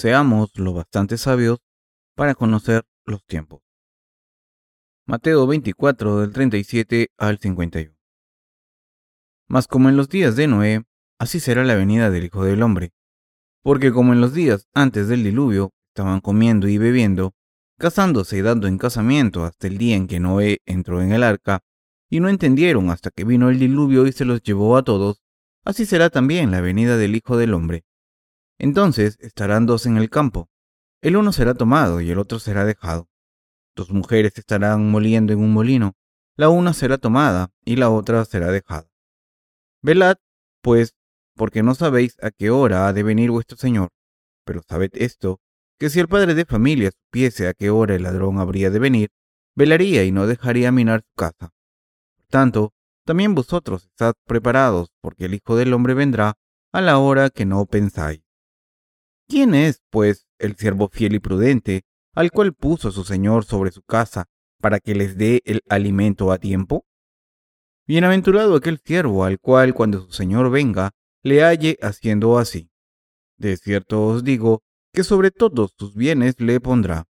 Seamos lo bastante sabios para conocer los tiempos. Mateo 24 del 37 al 51. Mas como en los días de Noé, así será la venida del Hijo del Hombre. Porque como en los días antes del diluvio estaban comiendo y bebiendo, casándose y dando en casamiento hasta el día en que Noé entró en el arca, y no entendieron hasta que vino el diluvio y se los llevó a todos, así será también la venida del Hijo del Hombre. Entonces estarán dos en el campo, el uno será tomado y el otro será dejado. Dos mujeres estarán moliendo en un molino, la una será tomada y la otra será dejada. Velad, pues, porque no sabéis a qué hora ha de venir vuestro Señor, pero sabed esto, que si el padre de familia supiese a qué hora el ladrón habría de venir, velaría y no dejaría minar su casa. Por tanto, también vosotros estad preparados, porque el Hijo del Hombre vendrá a la hora que no pensáis. ¿Quién es, pues, el siervo fiel y prudente, al cual puso su Señor sobre su casa, para que les dé el alimento a tiempo? Bienaventurado aquel siervo al cual cuando su Señor venga, le halle haciendo así. De cierto os digo que sobre todos sus bienes le pondrá.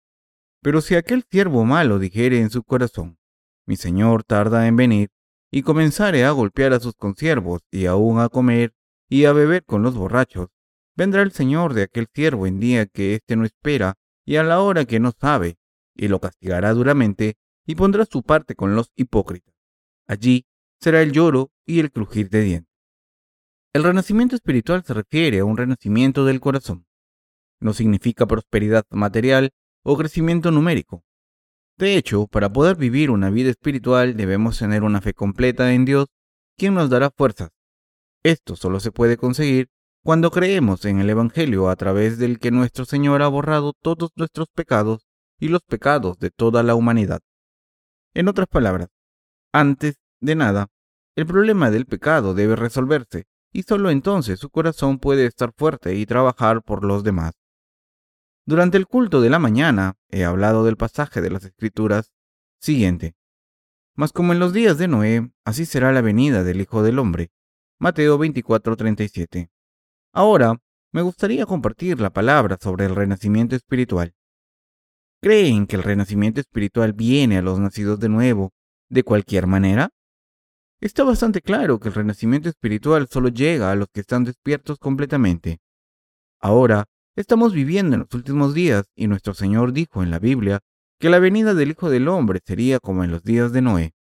Pero si aquel siervo malo dijere en su corazón, mi Señor tarda en venir, y comenzare a golpear a sus consiervos y aún a comer y a beber con los borrachos, Vendrá el Señor de aquel siervo en día que éste no espera y a la hora que no sabe, y lo castigará duramente y pondrá su parte con los hipócritas. Allí será el lloro y el crujir de dientes. El renacimiento espiritual se refiere a un renacimiento del corazón. No significa prosperidad material o crecimiento numérico. De hecho, para poder vivir una vida espiritual debemos tener una fe completa en Dios, quien nos dará fuerzas. Esto solo se puede conseguir cuando creemos en el Evangelio a través del que nuestro Señor ha borrado todos nuestros pecados y los pecados de toda la humanidad. En otras palabras, antes de nada, el problema del pecado debe resolverse y solo entonces su corazón puede estar fuerte y trabajar por los demás. Durante el culto de la mañana he hablado del pasaje de las Escrituras siguiente. Mas como en los días de Noé, así será la venida del Hijo del Hombre. Mateo 24:37. Ahora, me gustaría compartir la palabra sobre el renacimiento espiritual. ¿Creen que el renacimiento espiritual viene a los nacidos de nuevo de cualquier manera? Está bastante claro que el renacimiento espiritual solo llega a los que están despiertos completamente. Ahora, estamos viviendo en los últimos días y nuestro Señor dijo en la Biblia que la venida del Hijo del Hombre sería como en los días de Noé.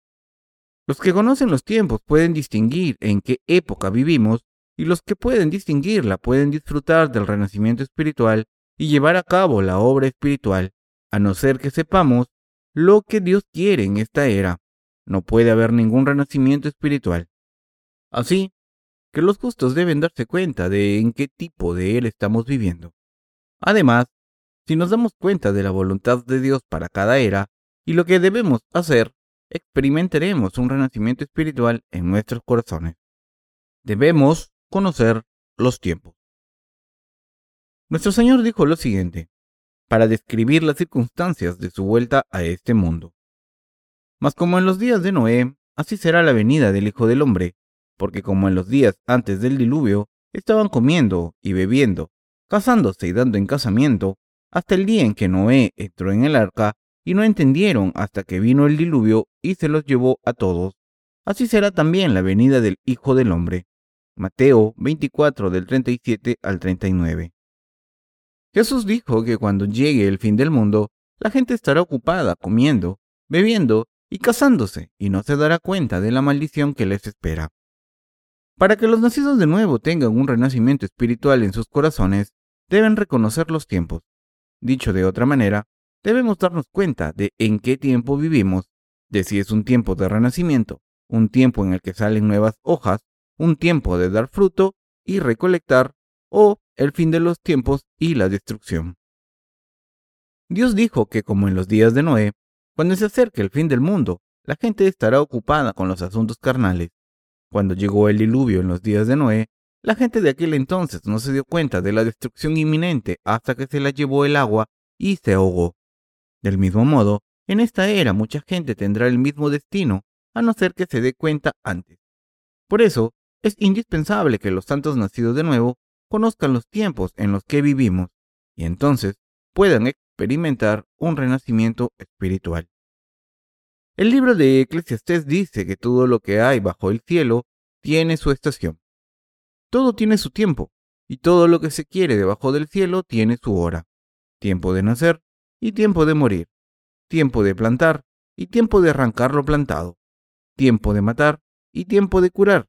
Los que conocen los tiempos pueden distinguir en qué época vivimos y los que pueden distinguirla pueden disfrutar del renacimiento espiritual y llevar a cabo la obra espiritual, a no ser que sepamos lo que Dios quiere en esta era. No puede haber ningún renacimiento espiritual. Así que los justos deben darse cuenta de en qué tipo de Él estamos viviendo. Además, si nos damos cuenta de la voluntad de Dios para cada era y lo que debemos hacer, experimentaremos un renacimiento espiritual en nuestros corazones. Debemos conocer los tiempos. Nuestro Señor dijo lo siguiente, para describir las circunstancias de su vuelta a este mundo. Mas como en los días de Noé, así será la venida del Hijo del Hombre, porque como en los días antes del diluvio, estaban comiendo y bebiendo, casándose y dando en casamiento, hasta el día en que Noé entró en el arca, y no entendieron hasta que vino el diluvio y se los llevó a todos. Así será también la venida del Hijo del Hombre. Mateo 24 del 37 al 39. Jesús dijo que cuando llegue el fin del mundo, la gente estará ocupada comiendo, bebiendo y casándose y no se dará cuenta de la maldición que les espera. Para que los nacidos de nuevo tengan un renacimiento espiritual en sus corazones, deben reconocer los tiempos. Dicho de otra manera, debemos darnos cuenta de en qué tiempo vivimos, de si es un tiempo de renacimiento, un tiempo en el que salen nuevas hojas un tiempo de dar fruto y recolectar, o el fin de los tiempos y la destrucción. Dios dijo que como en los días de Noé, cuando se acerque el fin del mundo, la gente estará ocupada con los asuntos carnales. Cuando llegó el diluvio en los días de Noé, la gente de aquel entonces no se dio cuenta de la destrucción inminente hasta que se la llevó el agua y se ahogó. Del mismo modo, en esta era mucha gente tendrá el mismo destino, a no ser que se dé cuenta antes. Por eso, es indispensable que los santos nacidos de nuevo conozcan los tiempos en los que vivimos y entonces puedan experimentar un renacimiento espiritual. El libro de Eclesiastés dice que todo lo que hay bajo el cielo tiene su estación. Todo tiene su tiempo, y todo lo que se quiere debajo del cielo tiene su hora. Tiempo de nacer y tiempo de morir. Tiempo de plantar y tiempo de arrancar lo plantado. Tiempo de matar y tiempo de curar.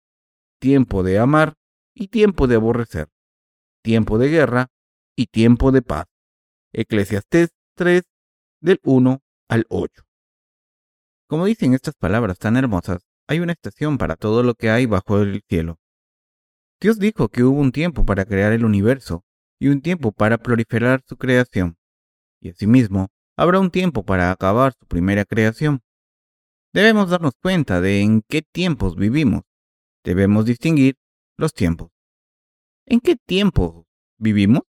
Tiempo de amar y tiempo de aborrecer. Tiempo de guerra y tiempo de paz. Eclesiastés 3 del 1 al 8. Como dicen estas palabras tan hermosas, hay una estación para todo lo que hay bajo el cielo. Dios dijo que hubo un tiempo para crear el universo y un tiempo para proliferar su creación, y asimismo habrá un tiempo para acabar su primera creación. Debemos darnos cuenta de en qué tiempos vivimos. Debemos distinguir los tiempos. ¿En qué tiempos vivimos?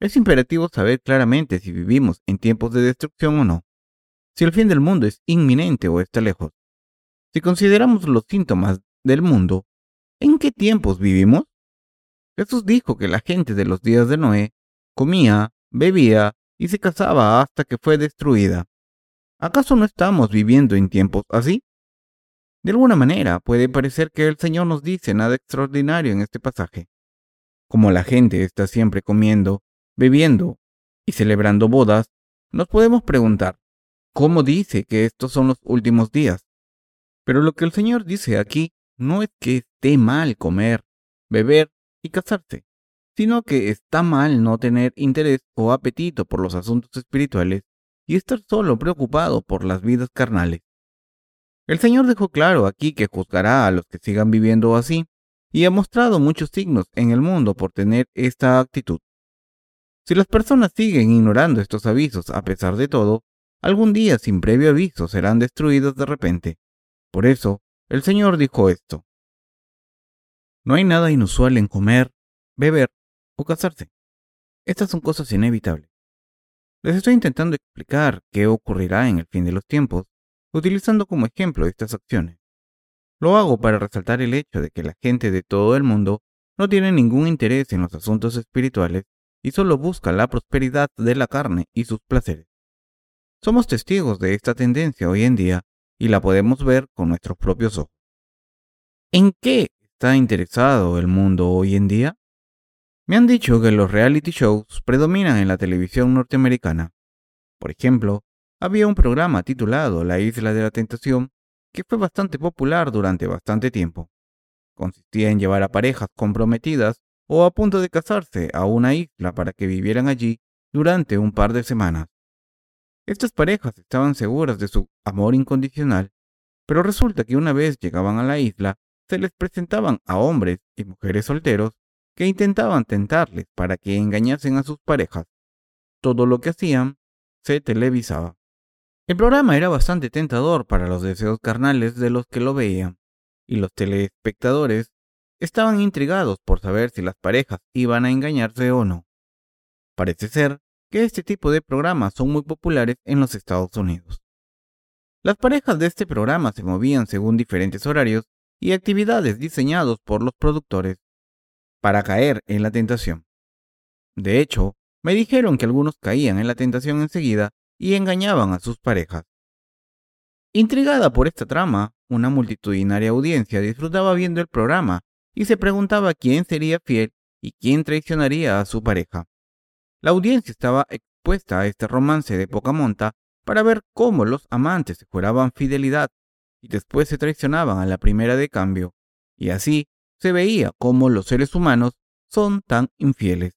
Es imperativo saber claramente si vivimos en tiempos de destrucción o no, si el fin del mundo es inminente o está lejos. Si consideramos los síntomas del mundo, ¿en qué tiempos vivimos? Jesús dijo que la gente de los días de Noé comía, bebía y se casaba hasta que fue destruida. ¿Acaso no estamos viviendo en tiempos así? De alguna manera puede parecer que el Señor nos dice nada extraordinario en este pasaje. Como la gente está siempre comiendo, bebiendo y celebrando bodas, nos podemos preguntar, ¿cómo dice que estos son los últimos días? Pero lo que el Señor dice aquí no es que esté mal comer, beber y casarse sino que está mal no tener interés o apetito por los asuntos espirituales y estar solo preocupado por las vidas carnales. El Señor dejó claro aquí que juzgará a los que sigan viviendo así y ha mostrado muchos signos en el mundo por tener esta actitud. Si las personas siguen ignorando estos avisos a pesar de todo, algún día sin previo aviso serán destruidos de repente. Por eso, el Señor dijo esto. No hay nada inusual en comer, beber o casarse. Estas son cosas inevitables. Les estoy intentando explicar qué ocurrirá en el fin de los tiempos, utilizando como ejemplo estas acciones. Lo hago para resaltar el hecho de que la gente de todo el mundo no tiene ningún interés en los asuntos espirituales y solo busca la prosperidad de la carne y sus placeres. Somos testigos de esta tendencia hoy en día y la podemos ver con nuestros propios ojos. ¿En qué está interesado el mundo hoy en día? Me han dicho que los reality shows predominan en la televisión norteamericana. Por ejemplo, había un programa titulado La Isla de la Tentación que fue bastante popular durante bastante tiempo. Consistía en llevar a parejas comprometidas o a punto de casarse a una isla para que vivieran allí durante un par de semanas. Estas parejas estaban seguras de su amor incondicional, pero resulta que una vez llegaban a la isla, se les presentaban a hombres y mujeres solteros que intentaban tentarles para que engañasen a sus parejas. Todo lo que hacían se televisaba. El programa era bastante tentador para los deseos carnales de los que lo veían, y los telespectadores estaban intrigados por saber si las parejas iban a engañarse o no. Parece ser que este tipo de programas son muy populares en los Estados Unidos. Las parejas de este programa se movían según diferentes horarios y actividades diseñados por los productores para caer en la tentación. De hecho, me dijeron que algunos caían en la tentación enseguida y engañaban a sus parejas. Intrigada por esta trama, una multitudinaria audiencia disfrutaba viendo el programa y se preguntaba quién sería fiel y quién traicionaría a su pareja. La audiencia estaba expuesta a este romance de poca monta para ver cómo los amantes se juraban fidelidad y después se traicionaban a la primera de cambio, y así se veía cómo los seres humanos son tan infieles.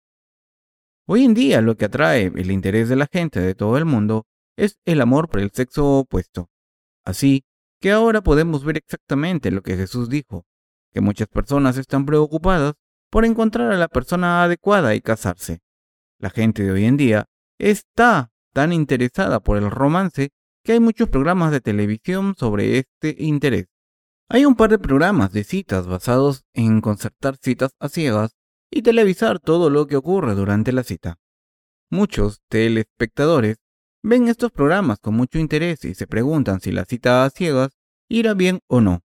Hoy en día lo que atrae el interés de la gente de todo el mundo es el amor por el sexo opuesto. Así que ahora podemos ver exactamente lo que Jesús dijo, que muchas personas están preocupadas por encontrar a la persona adecuada y casarse. La gente de hoy en día está tan interesada por el romance que hay muchos programas de televisión sobre este interés. Hay un par de programas de citas basados en concertar citas a ciegas y televisar todo lo que ocurre durante la cita. Muchos telespectadores ven estos programas con mucho interés y se preguntan si la cita a ciegas irá bien o no.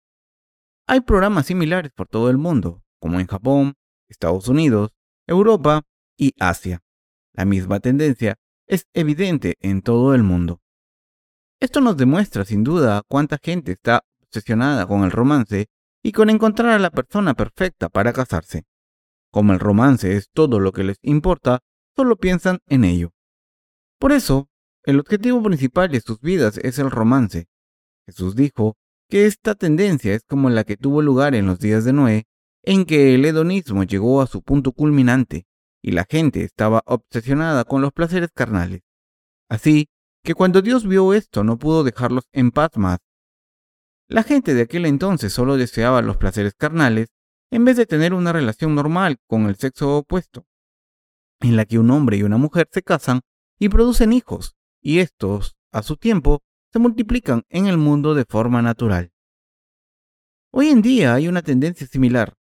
Hay programas similares por todo el mundo, como en Japón, Estados Unidos, Europa y Asia. La misma tendencia es evidente en todo el mundo. Esto nos demuestra sin duda cuánta gente está obsesionada con el romance y con encontrar a la persona perfecta para casarse. Como el romance es todo lo que les importa, solo piensan en ello. Por eso, el objetivo principal de sus vidas es el romance. Jesús dijo que esta tendencia es como la que tuvo lugar en los días de Noé, en que el hedonismo llegó a su punto culminante y la gente estaba obsesionada con los placeres carnales. Así que cuando Dios vio esto no pudo dejarlos en paz más. La gente de aquel entonces solo deseaba los placeres carnales en vez de tener una relación normal con el sexo opuesto, en la que un hombre y una mujer se casan y producen hijos, y estos, a su tiempo, se multiplican en el mundo de forma natural. Hoy en día hay una tendencia similar.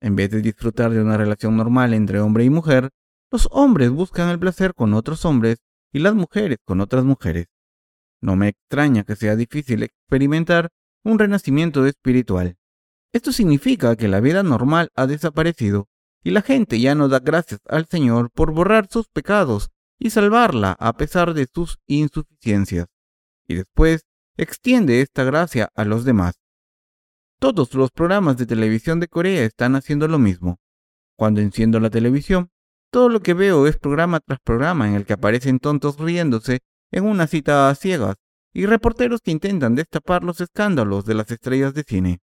En vez de disfrutar de una relación normal entre hombre y mujer, los hombres buscan el placer con otros hombres y las mujeres con otras mujeres. No me extraña que sea difícil experimentar un renacimiento espiritual. Esto significa que la vida normal ha desaparecido y la gente ya no da gracias al Señor por borrar sus pecados y salvarla a pesar de sus insuficiencias. Y después extiende esta gracia a los demás. Todos los programas de televisión de Corea están haciendo lo mismo. Cuando enciendo la televisión, todo lo que veo es programa tras programa en el que aparecen tontos riéndose en una cita a ciegas y reporteros que intentan destapar los escándalos de las estrellas de cine.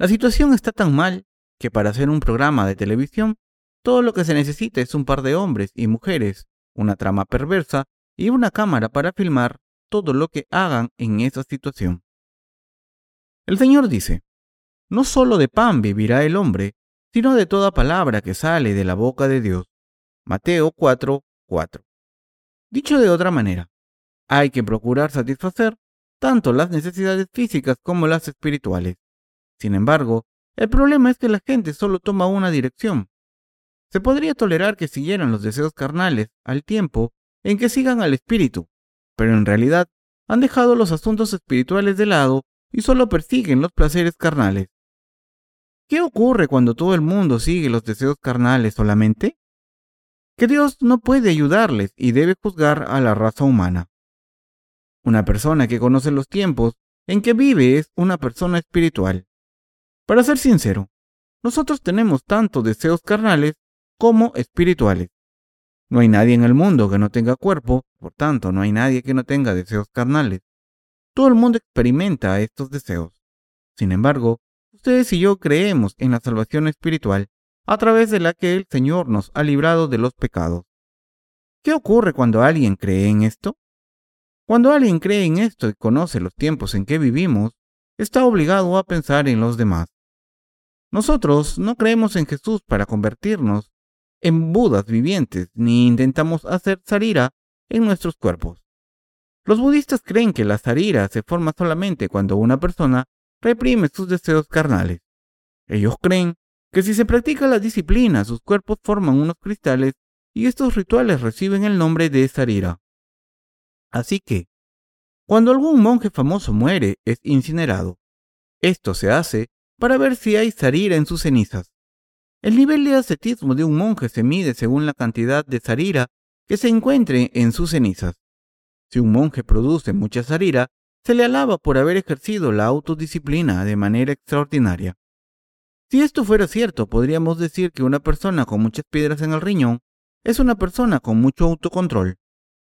La situación está tan mal que para hacer un programa de televisión, todo lo que se necesita es un par de hombres y mujeres, una trama perversa y una cámara para filmar todo lo que hagan en esa situación. El Señor dice, no solo de pan vivirá el hombre, sino de toda palabra que sale de la boca de Dios. Mateo 4, 4. Dicho de otra manera, hay que procurar satisfacer tanto las necesidades físicas como las espirituales. Sin embargo, el problema es que la gente solo toma una dirección. Se podría tolerar que siguieran los deseos carnales al tiempo en que sigan al espíritu, pero en realidad han dejado los asuntos espirituales de lado y solo persiguen los placeres carnales. ¿Qué ocurre cuando todo el mundo sigue los deseos carnales solamente? Que Dios no puede ayudarles y debe juzgar a la raza humana. Una persona que conoce los tiempos en que vive es una persona espiritual. Para ser sincero, nosotros tenemos tanto deseos carnales como espirituales. No hay nadie en el mundo que no tenga cuerpo, por tanto no hay nadie que no tenga deseos carnales. Todo el mundo experimenta estos deseos. Sin embargo, ustedes y yo creemos en la salvación espiritual a través de la que el Señor nos ha librado de los pecados. ¿Qué ocurre cuando alguien cree en esto? Cuando alguien cree en esto y conoce los tiempos en que vivimos, está obligado a pensar en los demás. Nosotros no creemos en Jesús para convertirnos en Budas vivientes, ni intentamos hacer sarira en nuestros cuerpos. Los budistas creen que la sarira se forma solamente cuando una persona reprime sus deseos carnales. Ellos creen que si se practica la disciplina, sus cuerpos forman unos cristales y estos rituales reciben el nombre de sarira. Así que, cuando algún monje famoso muere, es incinerado. Esto se hace para ver si hay sarira en sus cenizas. El nivel de ascetismo de un monje se mide según la cantidad de sarira que se encuentre en sus cenizas. Si un monje produce mucha sarira, se le alaba por haber ejercido la autodisciplina de manera extraordinaria. Si esto fuera cierto, podríamos decir que una persona con muchas piedras en el riñón es una persona con mucho autocontrol,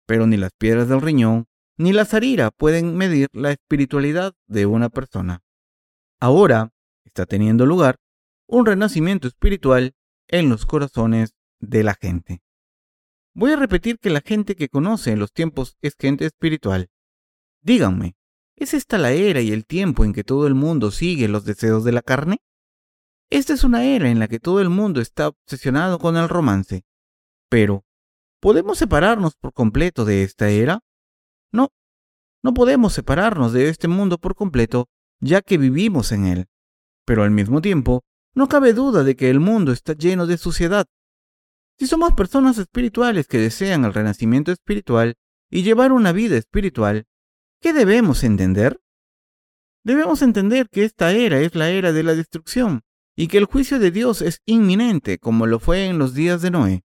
pero ni las piedras del riñón ni la sarira pueden medir la espiritualidad de una persona. Ahora, está teniendo lugar un renacimiento espiritual en los corazones de la gente. Voy a repetir que la gente que conoce en los tiempos es gente espiritual. Díganme, ¿es esta la era y el tiempo en que todo el mundo sigue los deseos de la carne? Esta es una era en la que todo el mundo está obsesionado con el romance. Pero, ¿podemos separarnos por completo de esta era? No, no podemos separarnos de este mundo por completo, ya que vivimos en él. Pero al mismo tiempo, no cabe duda de que el mundo está lleno de suciedad. Si somos personas espirituales que desean el renacimiento espiritual y llevar una vida espiritual, ¿qué debemos entender? Debemos entender que esta era es la era de la destrucción y que el juicio de Dios es inminente como lo fue en los días de Noé.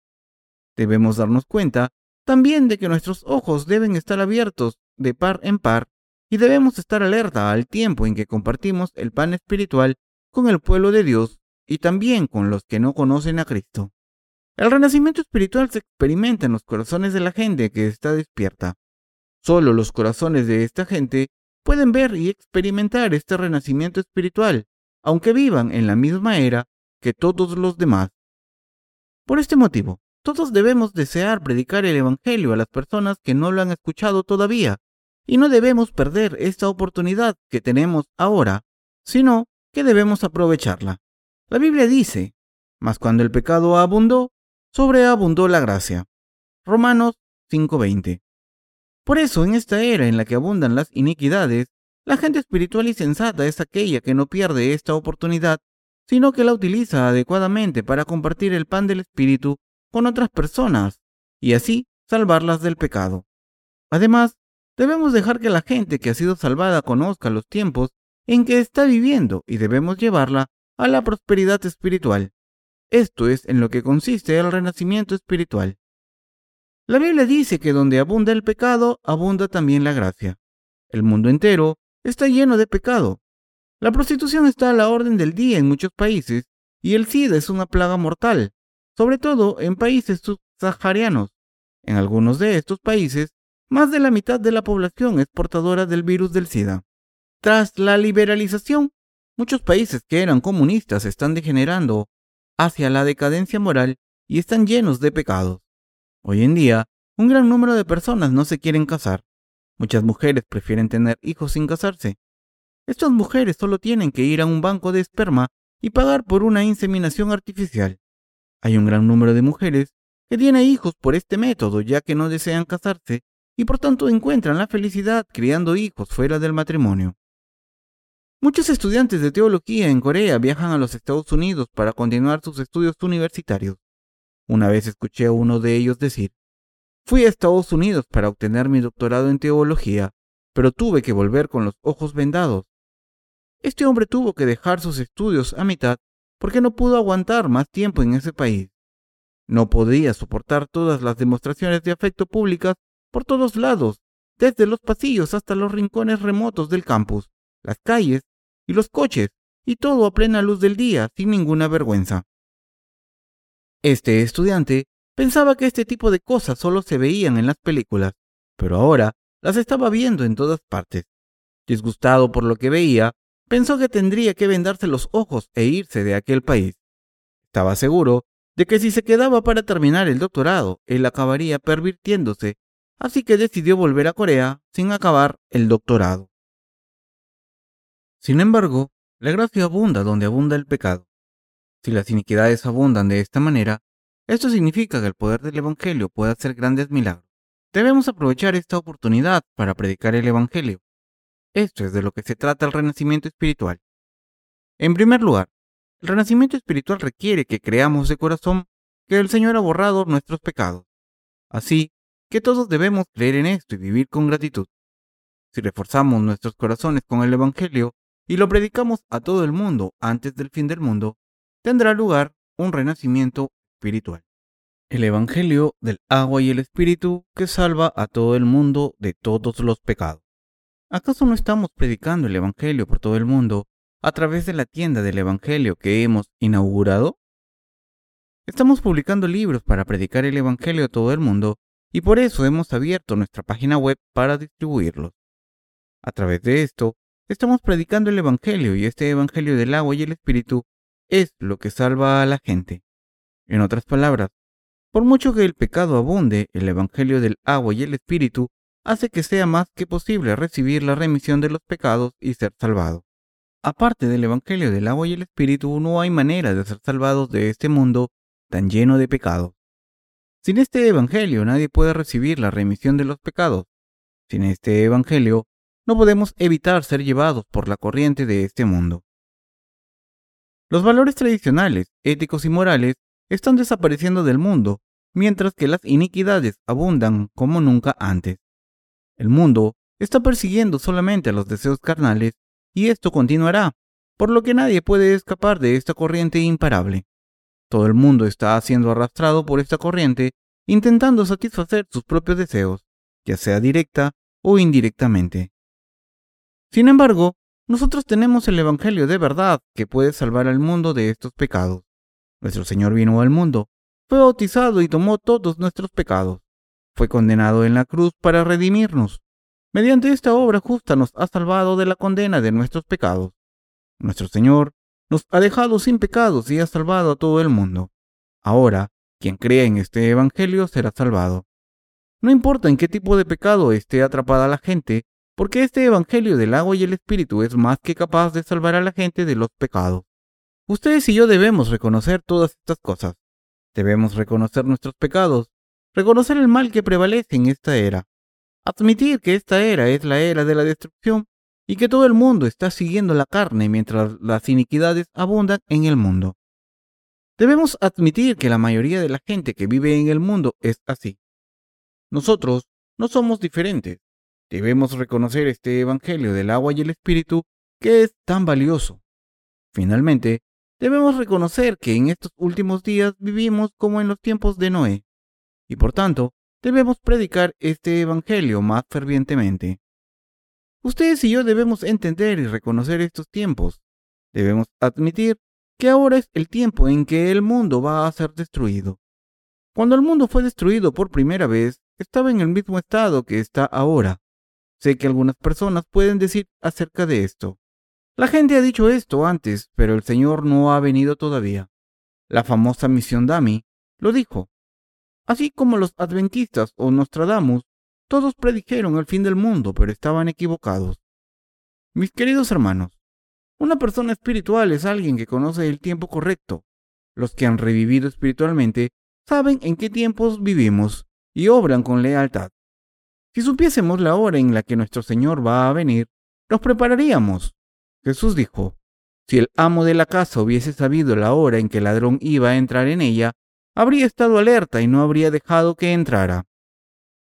Debemos darnos cuenta también de que nuestros ojos deben estar abiertos de par en par y debemos estar alerta al tiempo en que compartimos el pan espiritual con el pueblo de Dios y también con los que no conocen a Cristo. El renacimiento espiritual se experimenta en los corazones de la gente que está despierta. Solo los corazones de esta gente pueden ver y experimentar este renacimiento espiritual, aunque vivan en la misma era que todos los demás. Por este motivo, todos debemos desear predicar el Evangelio a las personas que no lo han escuchado todavía, y no debemos perder esta oportunidad que tenemos ahora, sino que debemos aprovecharla. La Biblia dice, mas cuando el pecado abundó, sobreabundó la gracia. Romanos 5:20. Por eso, en esta era en la que abundan las iniquidades, la gente espiritual y sensata es aquella que no pierde esta oportunidad, sino que la utiliza adecuadamente para compartir el pan del Espíritu con otras personas y así salvarlas del pecado. Además, debemos dejar que la gente que ha sido salvada conozca los tiempos en que está viviendo y debemos llevarla a la prosperidad espiritual. Esto es en lo que consiste el renacimiento espiritual. La Biblia dice que donde abunda el pecado, abunda también la gracia. El mundo entero está lleno de pecado. La prostitución está a la orden del día en muchos países y el SIDA es una plaga mortal, sobre todo en países subsaharianos. En algunos de estos países, más de la mitad de la población es portadora del virus del SIDA. Tras la liberalización, muchos países que eran comunistas están degenerando hacia la decadencia moral y están llenos de pecados. Hoy en día, un gran número de personas no se quieren casar. Muchas mujeres prefieren tener hijos sin casarse. Estas mujeres solo tienen que ir a un banco de esperma y pagar por una inseminación artificial. Hay un gran número de mujeres que tienen hijos por este método ya que no desean casarse y por tanto encuentran la felicidad criando hijos fuera del matrimonio. Muchos estudiantes de teología en Corea viajan a los Estados Unidos para continuar sus estudios universitarios. Una vez escuché a uno de ellos decir, Fui a Estados Unidos para obtener mi doctorado en teología, pero tuve que volver con los ojos vendados. Este hombre tuvo que dejar sus estudios a mitad porque no pudo aguantar más tiempo en ese país. No podía soportar todas las demostraciones de afecto públicas por todos lados, desde los pasillos hasta los rincones remotos del campus, las calles y los coches, y todo a plena luz del día, sin ninguna vergüenza. Este estudiante Pensaba que este tipo de cosas solo se veían en las películas, pero ahora las estaba viendo en todas partes. Disgustado por lo que veía, pensó que tendría que vendarse los ojos e irse de aquel país. Estaba seguro de que si se quedaba para terminar el doctorado, él acabaría pervirtiéndose, así que decidió volver a Corea sin acabar el doctorado. Sin embargo, la gracia abunda donde abunda el pecado. Si las iniquidades abundan de esta manera, esto significa que el poder del Evangelio puede hacer grandes milagros. Debemos aprovechar esta oportunidad para predicar el Evangelio. Esto es de lo que se trata el renacimiento espiritual. En primer lugar, el renacimiento espiritual requiere que creamos de corazón que el Señor ha borrado nuestros pecados. Así que todos debemos creer en esto y vivir con gratitud. Si reforzamos nuestros corazones con el Evangelio y lo predicamos a todo el mundo antes del fin del mundo, tendrá lugar un renacimiento espiritual. El Evangelio del agua y el Espíritu que salva a todo el mundo de todos los pecados. ¿Acaso no estamos predicando el Evangelio por todo el mundo a través de la tienda del Evangelio que hemos inaugurado? Estamos publicando libros para predicar el Evangelio a todo el mundo y por eso hemos abierto nuestra página web para distribuirlos. A través de esto, estamos predicando el Evangelio y este Evangelio del agua y el Espíritu es lo que salva a la gente. En otras palabras, por mucho que el pecado abunde, el Evangelio del agua y el Espíritu hace que sea más que posible recibir la remisión de los pecados y ser salvado. Aparte del Evangelio del agua y el Espíritu, no hay manera de ser salvados de este mundo tan lleno de pecados. Sin este Evangelio nadie puede recibir la remisión de los pecados. Sin este Evangelio no podemos evitar ser llevados por la corriente de este mundo. Los valores tradicionales, éticos y morales están desapareciendo del mundo, mientras que las iniquidades abundan como nunca antes. El mundo está persiguiendo solamente a los deseos carnales y esto continuará, por lo que nadie puede escapar de esta corriente imparable. Todo el mundo está siendo arrastrado por esta corriente, intentando satisfacer sus propios deseos, ya sea directa o indirectamente. Sin embargo, nosotros tenemos el Evangelio de verdad que puede salvar al mundo de estos pecados. Nuestro Señor vino al mundo, fue bautizado y tomó todos nuestros pecados. Fue condenado en la cruz para redimirnos. Mediante esta obra justa nos ha salvado de la condena de nuestros pecados. Nuestro Señor nos ha dejado sin pecados y ha salvado a todo el mundo. Ahora, quien crea en este Evangelio será salvado. No importa en qué tipo de pecado esté atrapada la gente, porque este Evangelio del agua y el Espíritu es más que capaz de salvar a la gente de los pecados. Ustedes y yo debemos reconocer todas estas cosas. Debemos reconocer nuestros pecados, reconocer el mal que prevalece en esta era, admitir que esta era es la era de la destrucción y que todo el mundo está siguiendo la carne mientras las iniquidades abundan en el mundo. Debemos admitir que la mayoría de la gente que vive en el mundo es así. Nosotros no somos diferentes. Debemos reconocer este Evangelio del agua y el Espíritu que es tan valioso. Finalmente, debemos reconocer que en estos últimos días vivimos como en los tiempos de Noé, y por tanto, debemos predicar este Evangelio más fervientemente. Ustedes y yo debemos entender y reconocer estos tiempos. Debemos admitir que ahora es el tiempo en que el mundo va a ser destruido. Cuando el mundo fue destruido por primera vez, estaba en el mismo estado que está ahora. Sé que algunas personas pueden decir acerca de esto. La gente ha dicho esto antes, pero el Señor no ha venido todavía. La famosa misión Dami lo dijo. Así como los adventistas o Nostradamus, todos predijeron el fin del mundo, pero estaban equivocados. Mis queridos hermanos, una persona espiritual es alguien que conoce el tiempo correcto. Los que han revivido espiritualmente saben en qué tiempos vivimos y obran con lealtad. Si supiésemos la hora en la que nuestro Señor va a venir, nos prepararíamos. Jesús dijo, si el amo de la casa hubiese sabido la hora en que el ladrón iba a entrar en ella, habría estado alerta y no habría dejado que entrara.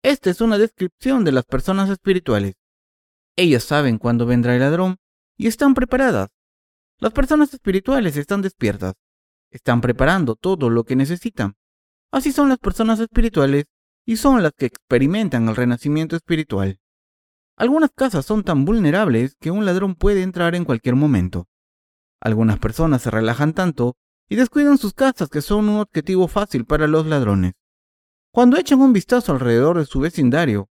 Esta es una descripción de las personas espirituales. Ellas saben cuándo vendrá el ladrón y están preparadas. Las personas espirituales están despiertas. Están preparando todo lo que necesitan. Así son las personas espirituales y son las que experimentan el renacimiento espiritual. Algunas casas son tan vulnerables que un ladrón puede entrar en cualquier momento. Algunas personas se relajan tanto y descuidan sus casas que son un objetivo fácil para los ladrones. Cuando echan un vistazo alrededor de su vecindario,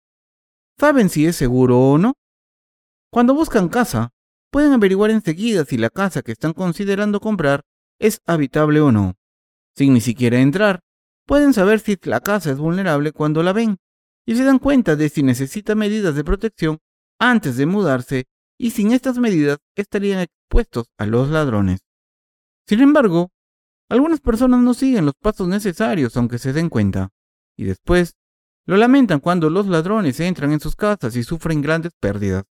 ¿saben si es seguro o no? Cuando buscan casa, pueden averiguar enseguida si la casa que están considerando comprar es habitable o no. Sin ni siquiera entrar, Pueden saber si la casa es vulnerable cuando la ven y se dan cuenta de si necesita medidas de protección antes de mudarse y sin estas medidas estarían expuestos a los ladrones. Sin embargo, algunas personas no siguen los pasos necesarios aunque se den cuenta, y después lo lamentan cuando los ladrones entran en sus casas y sufren grandes pérdidas.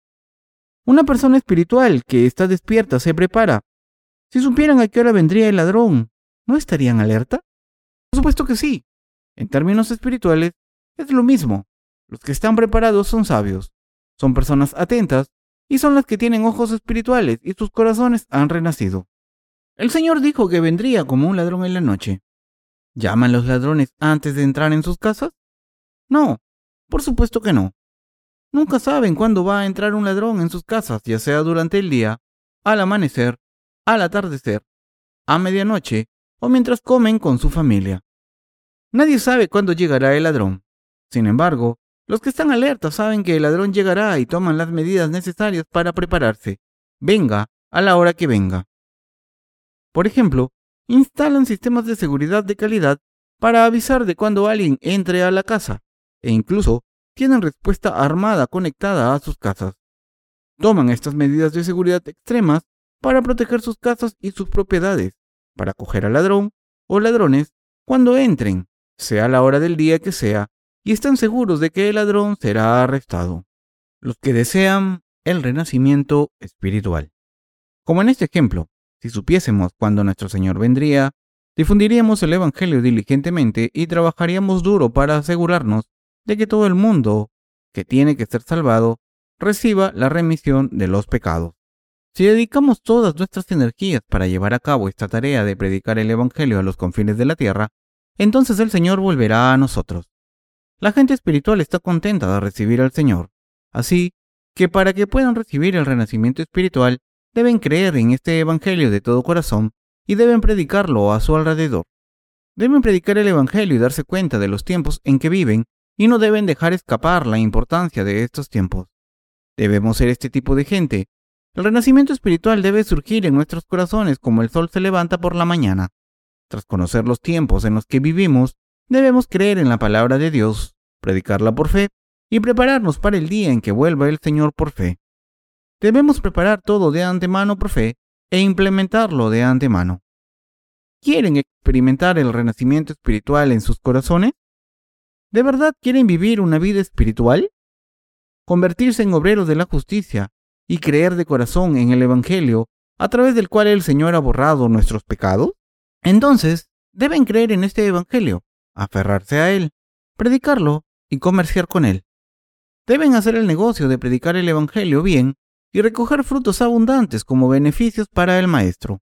Una persona espiritual que está despierta se prepara. Si supieran a qué hora vendría el ladrón, ¿no estarían alerta? Por supuesto que sí. En términos espirituales, es lo mismo. Los que están preparados son sabios, son personas atentas y son las que tienen ojos espirituales y sus corazones han renacido. El Señor dijo que vendría como un ladrón en la noche. ¿Llaman los ladrones antes de entrar en sus casas? No, por supuesto que no. Nunca saben cuándo va a entrar un ladrón en sus casas, ya sea durante el día, al amanecer, al atardecer, a medianoche o mientras comen con su familia. Nadie sabe cuándo llegará el ladrón. Sin embargo, los que están alertas saben que el ladrón llegará y toman las medidas necesarias para prepararse, venga a la hora que venga. Por ejemplo, instalan sistemas de seguridad de calidad para avisar de cuando alguien entre a la casa e incluso tienen respuesta armada conectada a sus casas. Toman estas medidas de seguridad extremas para proteger sus casas y sus propiedades para coger al ladrón o ladrones cuando entren sea la hora del día que sea, y están seguros de que el ladrón será arrestado. Los que desean el renacimiento espiritual. Como en este ejemplo, si supiésemos cuándo nuestro Señor vendría, difundiríamos el Evangelio diligentemente y trabajaríamos duro para asegurarnos de que todo el mundo que tiene que ser salvado reciba la remisión de los pecados. Si dedicamos todas nuestras energías para llevar a cabo esta tarea de predicar el Evangelio a los confines de la tierra, entonces el Señor volverá a nosotros. La gente espiritual está contenta de recibir al Señor, así que para que puedan recibir el renacimiento espiritual, deben creer en este Evangelio de todo corazón y deben predicarlo a su alrededor. Deben predicar el Evangelio y darse cuenta de los tiempos en que viven y no deben dejar escapar la importancia de estos tiempos. Debemos ser este tipo de gente. El renacimiento espiritual debe surgir en nuestros corazones como el sol se levanta por la mañana. Tras conocer los tiempos en los que vivimos, debemos creer en la palabra de Dios, predicarla por fe y prepararnos para el día en que vuelva el Señor por fe. Debemos preparar todo de antemano por fe e implementarlo de antemano. ¿Quieren experimentar el renacimiento espiritual en sus corazones? ¿De verdad quieren vivir una vida espiritual? ¿Convertirse en obreros de la justicia y creer de corazón en el Evangelio a través del cual el Señor ha borrado nuestros pecados? Entonces, deben creer en este Evangelio, aferrarse a él, predicarlo y comerciar con él. Deben hacer el negocio de predicar el Evangelio bien y recoger frutos abundantes como beneficios para el Maestro.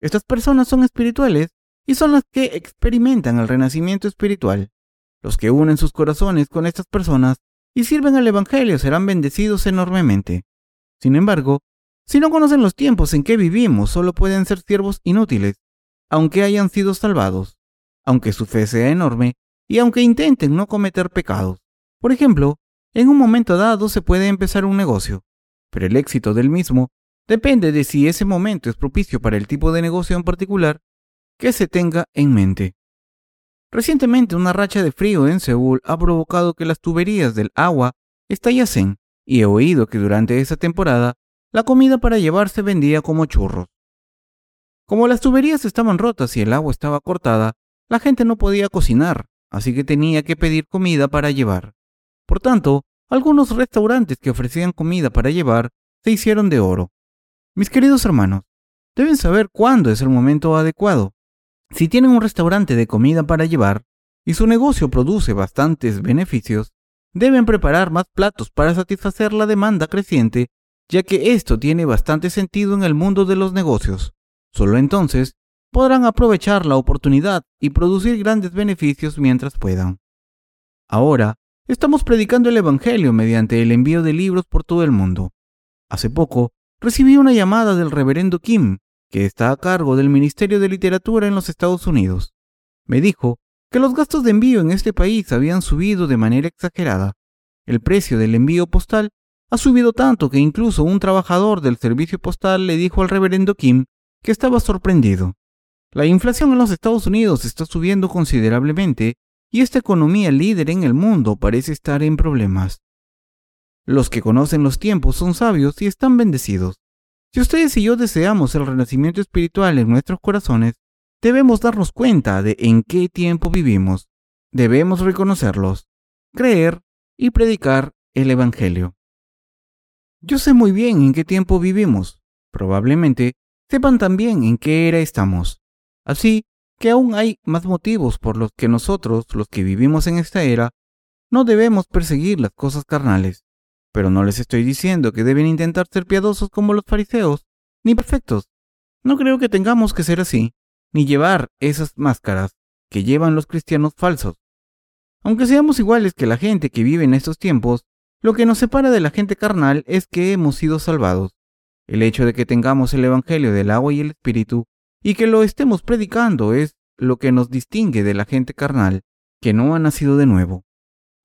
Estas personas son espirituales y son las que experimentan el renacimiento espiritual. Los que unen sus corazones con estas personas y sirven al Evangelio serán bendecidos enormemente. Sin embargo, si no conocen los tiempos en que vivimos, solo pueden ser siervos inútiles, aunque hayan sido salvados, aunque su fe sea enorme y aunque intenten no cometer pecados. Por ejemplo, en un momento dado se puede empezar un negocio, pero el éxito del mismo depende de si ese momento es propicio para el tipo de negocio en particular que se tenga en mente. Recientemente una racha de frío en Seúl ha provocado que las tuberías del agua estallasen y he oído que durante esa temporada la comida para llevar se vendía como churros. Como las tuberías estaban rotas y el agua estaba cortada, la gente no podía cocinar, así que tenía que pedir comida para llevar. Por tanto, algunos restaurantes que ofrecían comida para llevar se hicieron de oro. Mis queridos hermanos, deben saber cuándo es el momento adecuado. Si tienen un restaurante de comida para llevar y su negocio produce bastantes beneficios, deben preparar más platos para satisfacer la demanda creciente, ya que esto tiene bastante sentido en el mundo de los negocios. Solo entonces podrán aprovechar la oportunidad y producir grandes beneficios mientras puedan. Ahora, estamos predicando el Evangelio mediante el envío de libros por todo el mundo. Hace poco, recibí una llamada del reverendo Kim, que está a cargo del Ministerio de Literatura en los Estados Unidos. Me dijo que los gastos de envío en este país habían subido de manera exagerada. El precio del envío postal ha subido tanto que incluso un trabajador del servicio postal le dijo al reverendo Kim que estaba sorprendido. La inflación en los Estados Unidos está subiendo considerablemente y esta economía líder en el mundo parece estar en problemas. Los que conocen los tiempos son sabios y están bendecidos. Si ustedes y yo deseamos el renacimiento espiritual en nuestros corazones, debemos darnos cuenta de en qué tiempo vivimos. Debemos reconocerlos, creer y predicar el Evangelio. Yo sé muy bien en qué tiempo vivimos. Probablemente sepan también en qué era estamos. Así que aún hay más motivos por los que nosotros, los que vivimos en esta era, no debemos perseguir las cosas carnales. Pero no les estoy diciendo que deben intentar ser piadosos como los fariseos, ni perfectos. No creo que tengamos que ser así, ni llevar esas máscaras que llevan los cristianos falsos. Aunque seamos iguales que la gente que vive en estos tiempos, lo que nos separa de la gente carnal es que hemos sido salvados. El hecho de que tengamos el Evangelio del agua y el Espíritu y que lo estemos predicando es lo que nos distingue de la gente carnal, que no ha nacido de nuevo.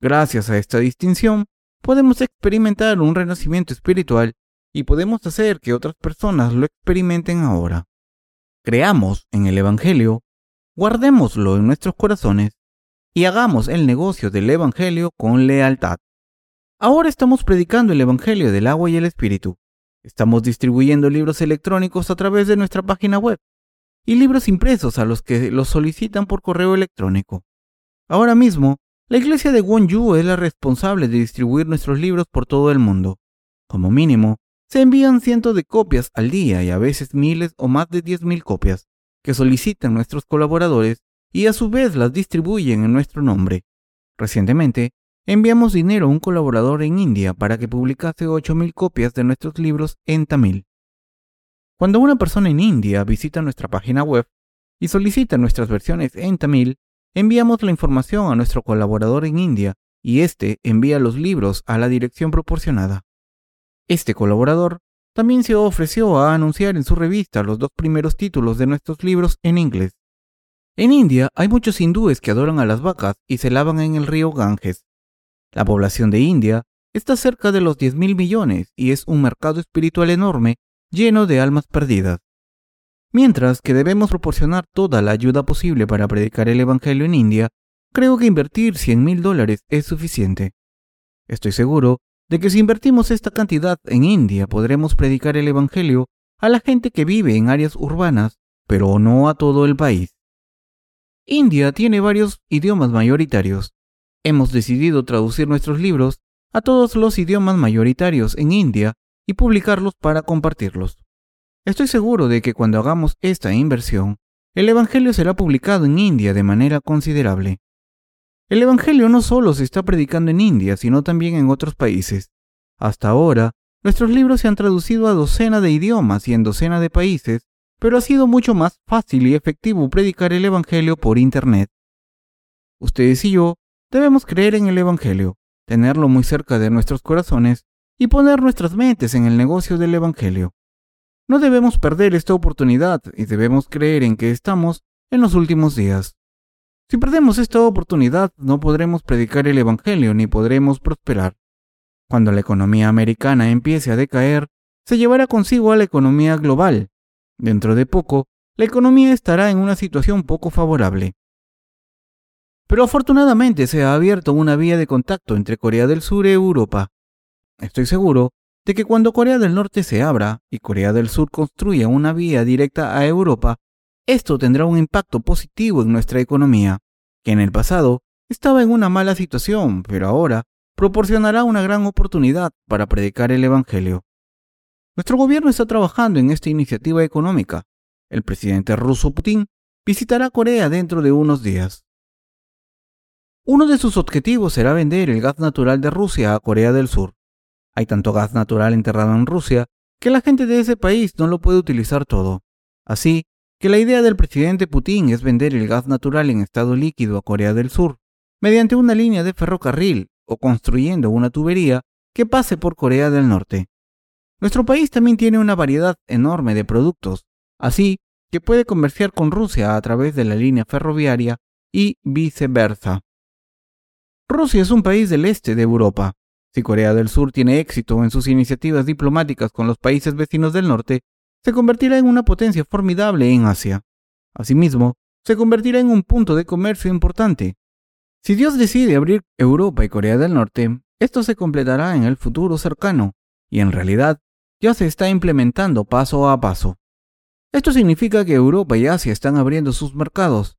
Gracias a esta distinción, podemos experimentar un renacimiento espiritual y podemos hacer que otras personas lo experimenten ahora. Creamos en el Evangelio, guardémoslo en nuestros corazones y hagamos el negocio del Evangelio con lealtad. Ahora estamos predicando el Evangelio del agua y el Espíritu. Estamos distribuyendo libros electrónicos a través de nuestra página web y libros impresos a los que los solicitan por correo electrónico. Ahora mismo, la iglesia de Wonju es la responsable de distribuir nuestros libros por todo el mundo. Como mínimo, se envían cientos de copias al día y a veces miles o más de 10.000 copias que solicitan nuestros colaboradores y a su vez las distribuyen en nuestro nombre. Recientemente, enviamos dinero a un colaborador en India para que publicase 8.000 copias de nuestros libros en tamil. Cuando una persona en India visita nuestra página web y solicita nuestras versiones en tamil, enviamos la información a nuestro colaborador en India y éste envía los libros a la dirección proporcionada. Este colaborador también se ofreció a anunciar en su revista los dos primeros títulos de nuestros libros en inglés. En India hay muchos hindúes que adoran a las vacas y se lavan en el río Ganges. La población de India está cerca de los 10.000 millones y es un mercado espiritual enorme lleno de almas perdidas. Mientras que debemos proporcionar toda la ayuda posible para predicar el Evangelio en India, creo que invertir 100 mil dólares es suficiente. Estoy seguro de que si invertimos esta cantidad en India podremos predicar el Evangelio a la gente que vive en áreas urbanas, pero no a todo el país. India tiene varios idiomas mayoritarios. Hemos decidido traducir nuestros libros a todos los idiomas mayoritarios en India y publicarlos para compartirlos. Estoy seguro de que cuando hagamos esta inversión, el Evangelio será publicado en India de manera considerable. El Evangelio no solo se está predicando en India, sino también en otros países. Hasta ahora, nuestros libros se han traducido a docena de idiomas y en docena de países, pero ha sido mucho más fácil y efectivo predicar el Evangelio por Internet. Ustedes y yo debemos creer en el Evangelio, tenerlo muy cerca de nuestros corazones y poner nuestras mentes en el negocio del Evangelio. No debemos perder esta oportunidad y debemos creer en que estamos en los últimos días. Si perdemos esta oportunidad, no podremos predicar el Evangelio ni podremos prosperar. Cuando la economía americana empiece a decaer, se llevará consigo a la economía global. Dentro de poco, la economía estará en una situación poco favorable. Pero afortunadamente se ha abierto una vía de contacto entre Corea del Sur y Europa. Estoy seguro de que cuando Corea del Norte se abra y Corea del Sur construya una vía directa a Europa, esto tendrá un impacto positivo en nuestra economía, que en el pasado estaba en una mala situación, pero ahora proporcionará una gran oportunidad para predicar el Evangelio. Nuestro gobierno está trabajando en esta iniciativa económica. El presidente ruso Putin visitará Corea dentro de unos días. Uno de sus objetivos será vender el gas natural de Rusia a Corea del Sur. Hay tanto gas natural enterrado en Rusia que la gente de ese país no lo puede utilizar todo. Así que la idea del presidente Putin es vender el gas natural en estado líquido a Corea del Sur mediante una línea de ferrocarril o construyendo una tubería que pase por Corea del Norte. Nuestro país también tiene una variedad enorme de productos, así que puede comerciar con Rusia a través de la línea ferroviaria y viceversa. Rusia es un país del este de Europa. Si Corea del Sur tiene éxito en sus iniciativas diplomáticas con los países vecinos del norte, se convertirá en una potencia formidable en Asia. Asimismo, se convertirá en un punto de comercio importante. Si Dios decide abrir Europa y Corea del Norte, esto se completará en el futuro cercano, y en realidad ya se está implementando paso a paso. Esto significa que Europa y Asia están abriendo sus mercados.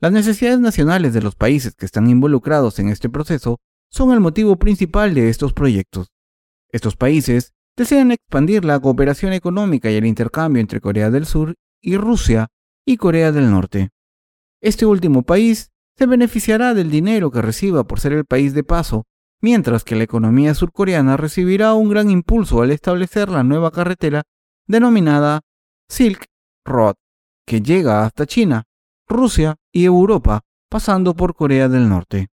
Las necesidades nacionales de los países que están involucrados en este proceso son el motivo principal de estos proyectos. Estos países desean expandir la cooperación económica y el intercambio entre Corea del Sur y Rusia y Corea del Norte. Este último país se beneficiará del dinero que reciba por ser el país de paso, mientras que la economía surcoreana recibirá un gran impulso al establecer la nueva carretera denominada Silk Road, que llega hasta China, Rusia y Europa, pasando por Corea del Norte.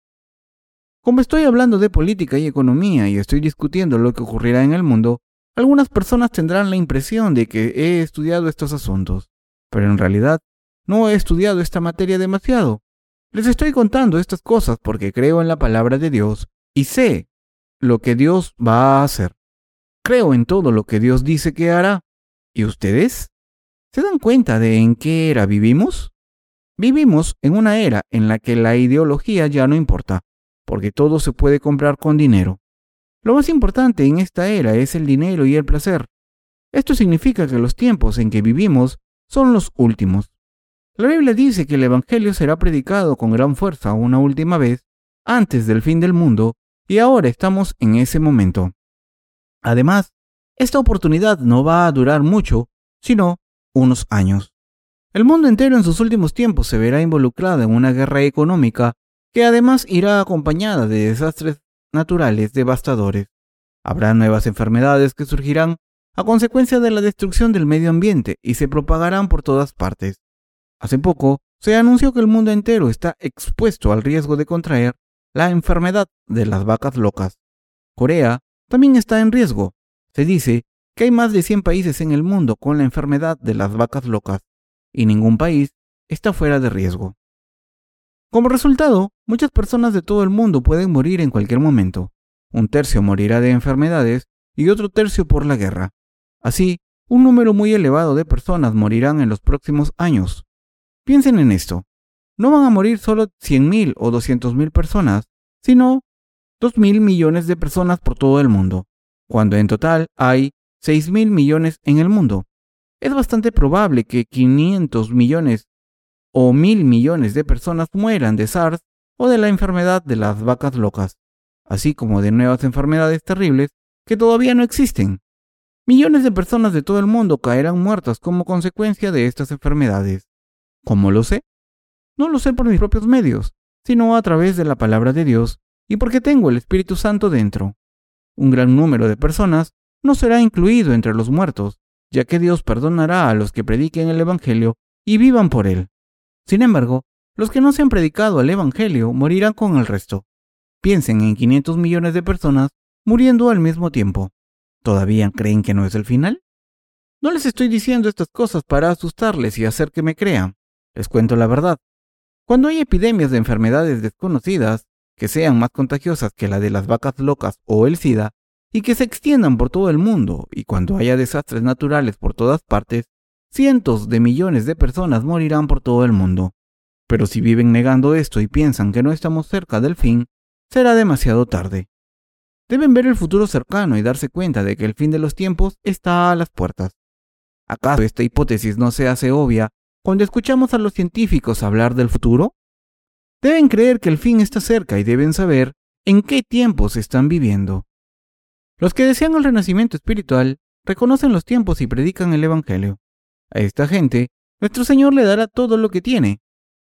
Como estoy hablando de política y economía y estoy discutiendo lo que ocurrirá en el mundo, algunas personas tendrán la impresión de que he estudiado estos asuntos, pero en realidad no he estudiado esta materia demasiado. Les estoy contando estas cosas porque creo en la palabra de Dios y sé lo que Dios va a hacer. Creo en todo lo que Dios dice que hará. ¿Y ustedes? ¿Se dan cuenta de en qué era vivimos? Vivimos en una era en la que la ideología ya no importa, porque todo se puede comprar con dinero. Lo más importante en esta era es el dinero y el placer. Esto significa que los tiempos en que vivimos son los últimos. La Biblia dice que el Evangelio será predicado con gran fuerza una última vez antes del fin del mundo y ahora estamos en ese momento. Además, esta oportunidad no va a durar mucho, sino unos años. El mundo entero en sus últimos tiempos se verá involucrado en una guerra económica que además irá acompañada de desastres naturales devastadores. Habrá nuevas enfermedades que surgirán a consecuencia de la destrucción del medio ambiente y se propagarán por todas partes. Hace poco se anunció que el mundo entero está expuesto al riesgo de contraer la enfermedad de las vacas locas. Corea también está en riesgo. Se dice que hay más de 100 países en el mundo con la enfermedad de las vacas locas y ningún país está fuera de riesgo. Como resultado, muchas personas de todo el mundo pueden morir en cualquier momento. Un tercio morirá de enfermedades y otro tercio por la guerra. Así, un número muy elevado de personas morirán en los próximos años. Piensen en esto. No van a morir solo 100.000 o 200.000 personas, sino 2.000 millones de personas por todo el mundo, cuando en total hay 6.000 millones en el mundo. Es bastante probable que 500 millones o 1.000 millones de personas mueran de SARS o de la enfermedad de las vacas locas, así como de nuevas enfermedades terribles que todavía no existen. Millones de personas de todo el mundo caerán muertas como consecuencia de estas enfermedades. ¿Cómo lo sé? No lo sé por mis propios medios, sino a través de la palabra de Dios y porque tengo el Espíritu Santo dentro. Un gran número de personas no será incluido entre los muertos, ya que Dios perdonará a los que prediquen el Evangelio y vivan por él. Sin embargo, los que no se han predicado el Evangelio morirán con el resto. Piensen en 500 millones de personas muriendo al mismo tiempo. ¿Todavía creen que no es el final? No les estoy diciendo estas cosas para asustarles y hacer que me crean. Les cuento la verdad. Cuando hay epidemias de enfermedades desconocidas, que sean más contagiosas que la de las vacas locas o el SIDA, y que se extiendan por todo el mundo, y cuando haya desastres naturales por todas partes, cientos de millones de personas morirán por todo el mundo. Pero si viven negando esto y piensan que no estamos cerca del fin, será demasiado tarde. Deben ver el futuro cercano y darse cuenta de que el fin de los tiempos está a las puertas. ¿Acaso esta hipótesis no se hace obvia cuando escuchamos a los científicos hablar del futuro? Deben creer que el fin está cerca y deben saber en qué tiempos están viviendo. Los que desean el renacimiento espiritual reconocen los tiempos y predican el Evangelio. A esta gente, nuestro Señor le dará todo lo que tiene.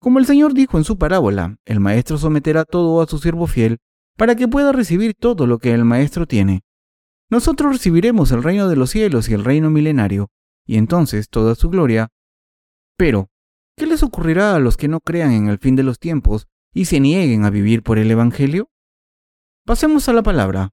Como el Señor dijo en su parábola, el Maestro someterá todo a su siervo fiel para que pueda recibir todo lo que el Maestro tiene. Nosotros recibiremos el reino de los cielos y el reino milenario, y entonces toda su gloria. Pero, ¿qué les ocurrirá a los que no crean en el fin de los tiempos y se nieguen a vivir por el Evangelio? Pasemos a la palabra.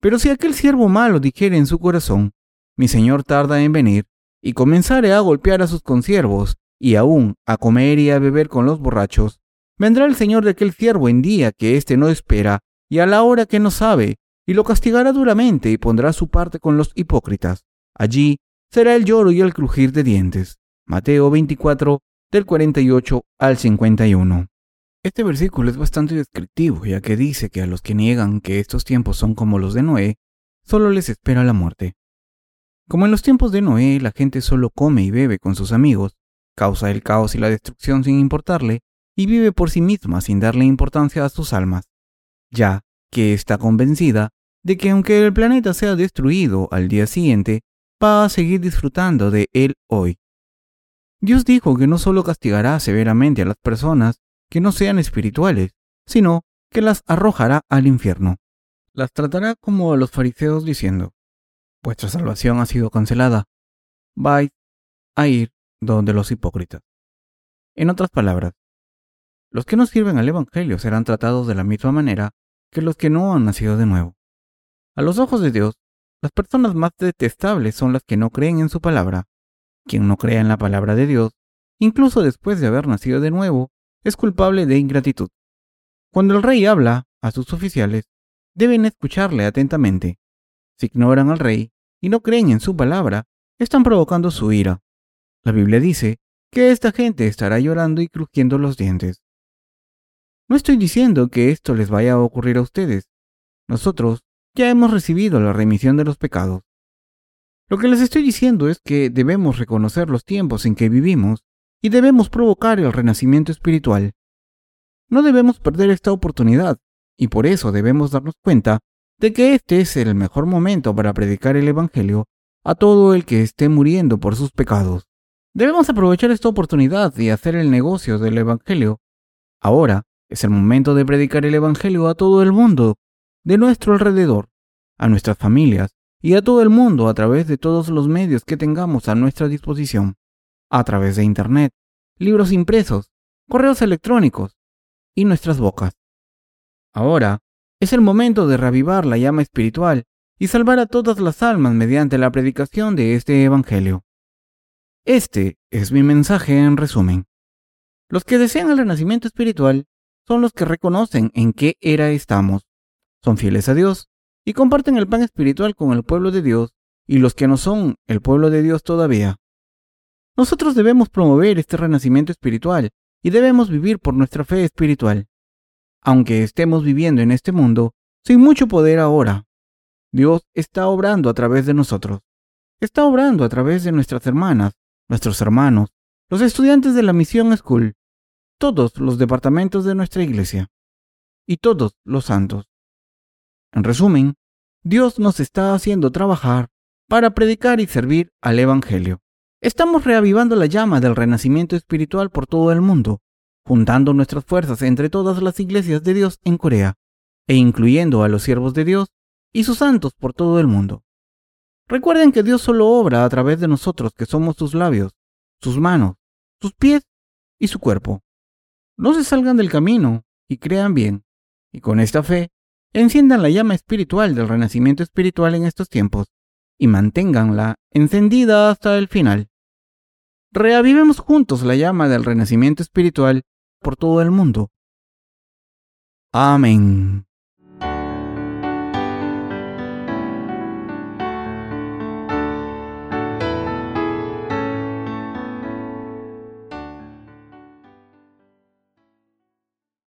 Pero si aquel siervo malo dijere en su corazón, mi Señor tarda en venir, y comenzare a golpear a sus consiervos, y aún a comer y a beber con los borrachos, vendrá el Señor de aquel siervo en día que éste no espera, y a la hora que no sabe, y lo castigará duramente y pondrá su parte con los hipócritas. Allí será el lloro y el crujir de dientes. Mateo 24, del 48 al 51. Este versículo es bastante descriptivo, ya que dice que a los que niegan que estos tiempos son como los de Noé, solo les espera la muerte. Como en los tiempos de Noé la gente solo come y bebe con sus amigos, causa el caos y la destrucción sin importarle, y vive por sí misma sin darle importancia a sus almas ya que está convencida de que aunque el planeta sea destruido al día siguiente, va a seguir disfrutando de él hoy. Dios dijo que no solo castigará severamente a las personas que no sean espirituales, sino que las arrojará al infierno. Las tratará como a los fariseos diciendo, vuestra salvación ha sido cancelada, vais a ir donde los hipócritas. En otras palabras, los que no sirven al Evangelio serán tratados de la misma manera que los que no han nacido de nuevo. A los ojos de Dios, las personas más detestables son las que no creen en su palabra. Quien no crea en la palabra de Dios, incluso después de haber nacido de nuevo, es culpable de ingratitud. Cuando el rey habla a sus oficiales, deben escucharle atentamente. Si ignoran al rey y no creen en su palabra, están provocando su ira. La Biblia dice que esta gente estará llorando y crujiendo los dientes. No estoy diciendo que esto les vaya a ocurrir a ustedes. Nosotros ya hemos recibido la remisión de los pecados. Lo que les estoy diciendo es que debemos reconocer los tiempos en que vivimos y debemos provocar el renacimiento espiritual. No debemos perder esta oportunidad y por eso debemos darnos cuenta de que este es el mejor momento para predicar el Evangelio a todo el que esté muriendo por sus pecados. Debemos aprovechar esta oportunidad y hacer el negocio del Evangelio. Ahora es el momento de predicar el Evangelio a todo el mundo, de nuestro alrededor, a nuestras familias y a todo el mundo a través de todos los medios que tengamos a nuestra disposición, a través de Internet, libros impresos, correos electrónicos y nuestras bocas. Ahora es el momento de reavivar la llama espiritual y salvar a todas las almas mediante la predicación de este Evangelio. Este es mi mensaje en resumen. Los que desean el renacimiento espiritual son los que reconocen en qué era estamos, son fieles a Dios y comparten el pan espiritual con el pueblo de Dios y los que no son el pueblo de Dios todavía. Nosotros debemos promover este renacimiento espiritual y debemos vivir por nuestra fe espiritual. Aunque estemos viviendo en este mundo sin mucho poder ahora, Dios está obrando a través de nosotros. Está obrando a través de nuestras hermanas, nuestros hermanos, los estudiantes de la Misión School, todos los departamentos de nuestra iglesia y todos los santos. En resumen, Dios nos está haciendo trabajar para predicar y servir al Evangelio. Estamos reavivando la llama del renacimiento espiritual por todo el mundo, juntando nuestras fuerzas entre todas las iglesias de Dios en Corea, e incluyendo a los siervos de Dios y sus santos por todo el mundo. Recuerden que Dios solo obra a través de nosotros que somos sus labios, sus manos, sus pies y su cuerpo. No se salgan del camino y crean bien, y con esta fe Enciendan la llama espiritual del renacimiento espiritual en estos tiempos y manténganla encendida hasta el final. Reavivemos juntos la llama del renacimiento espiritual por todo el mundo. Amén.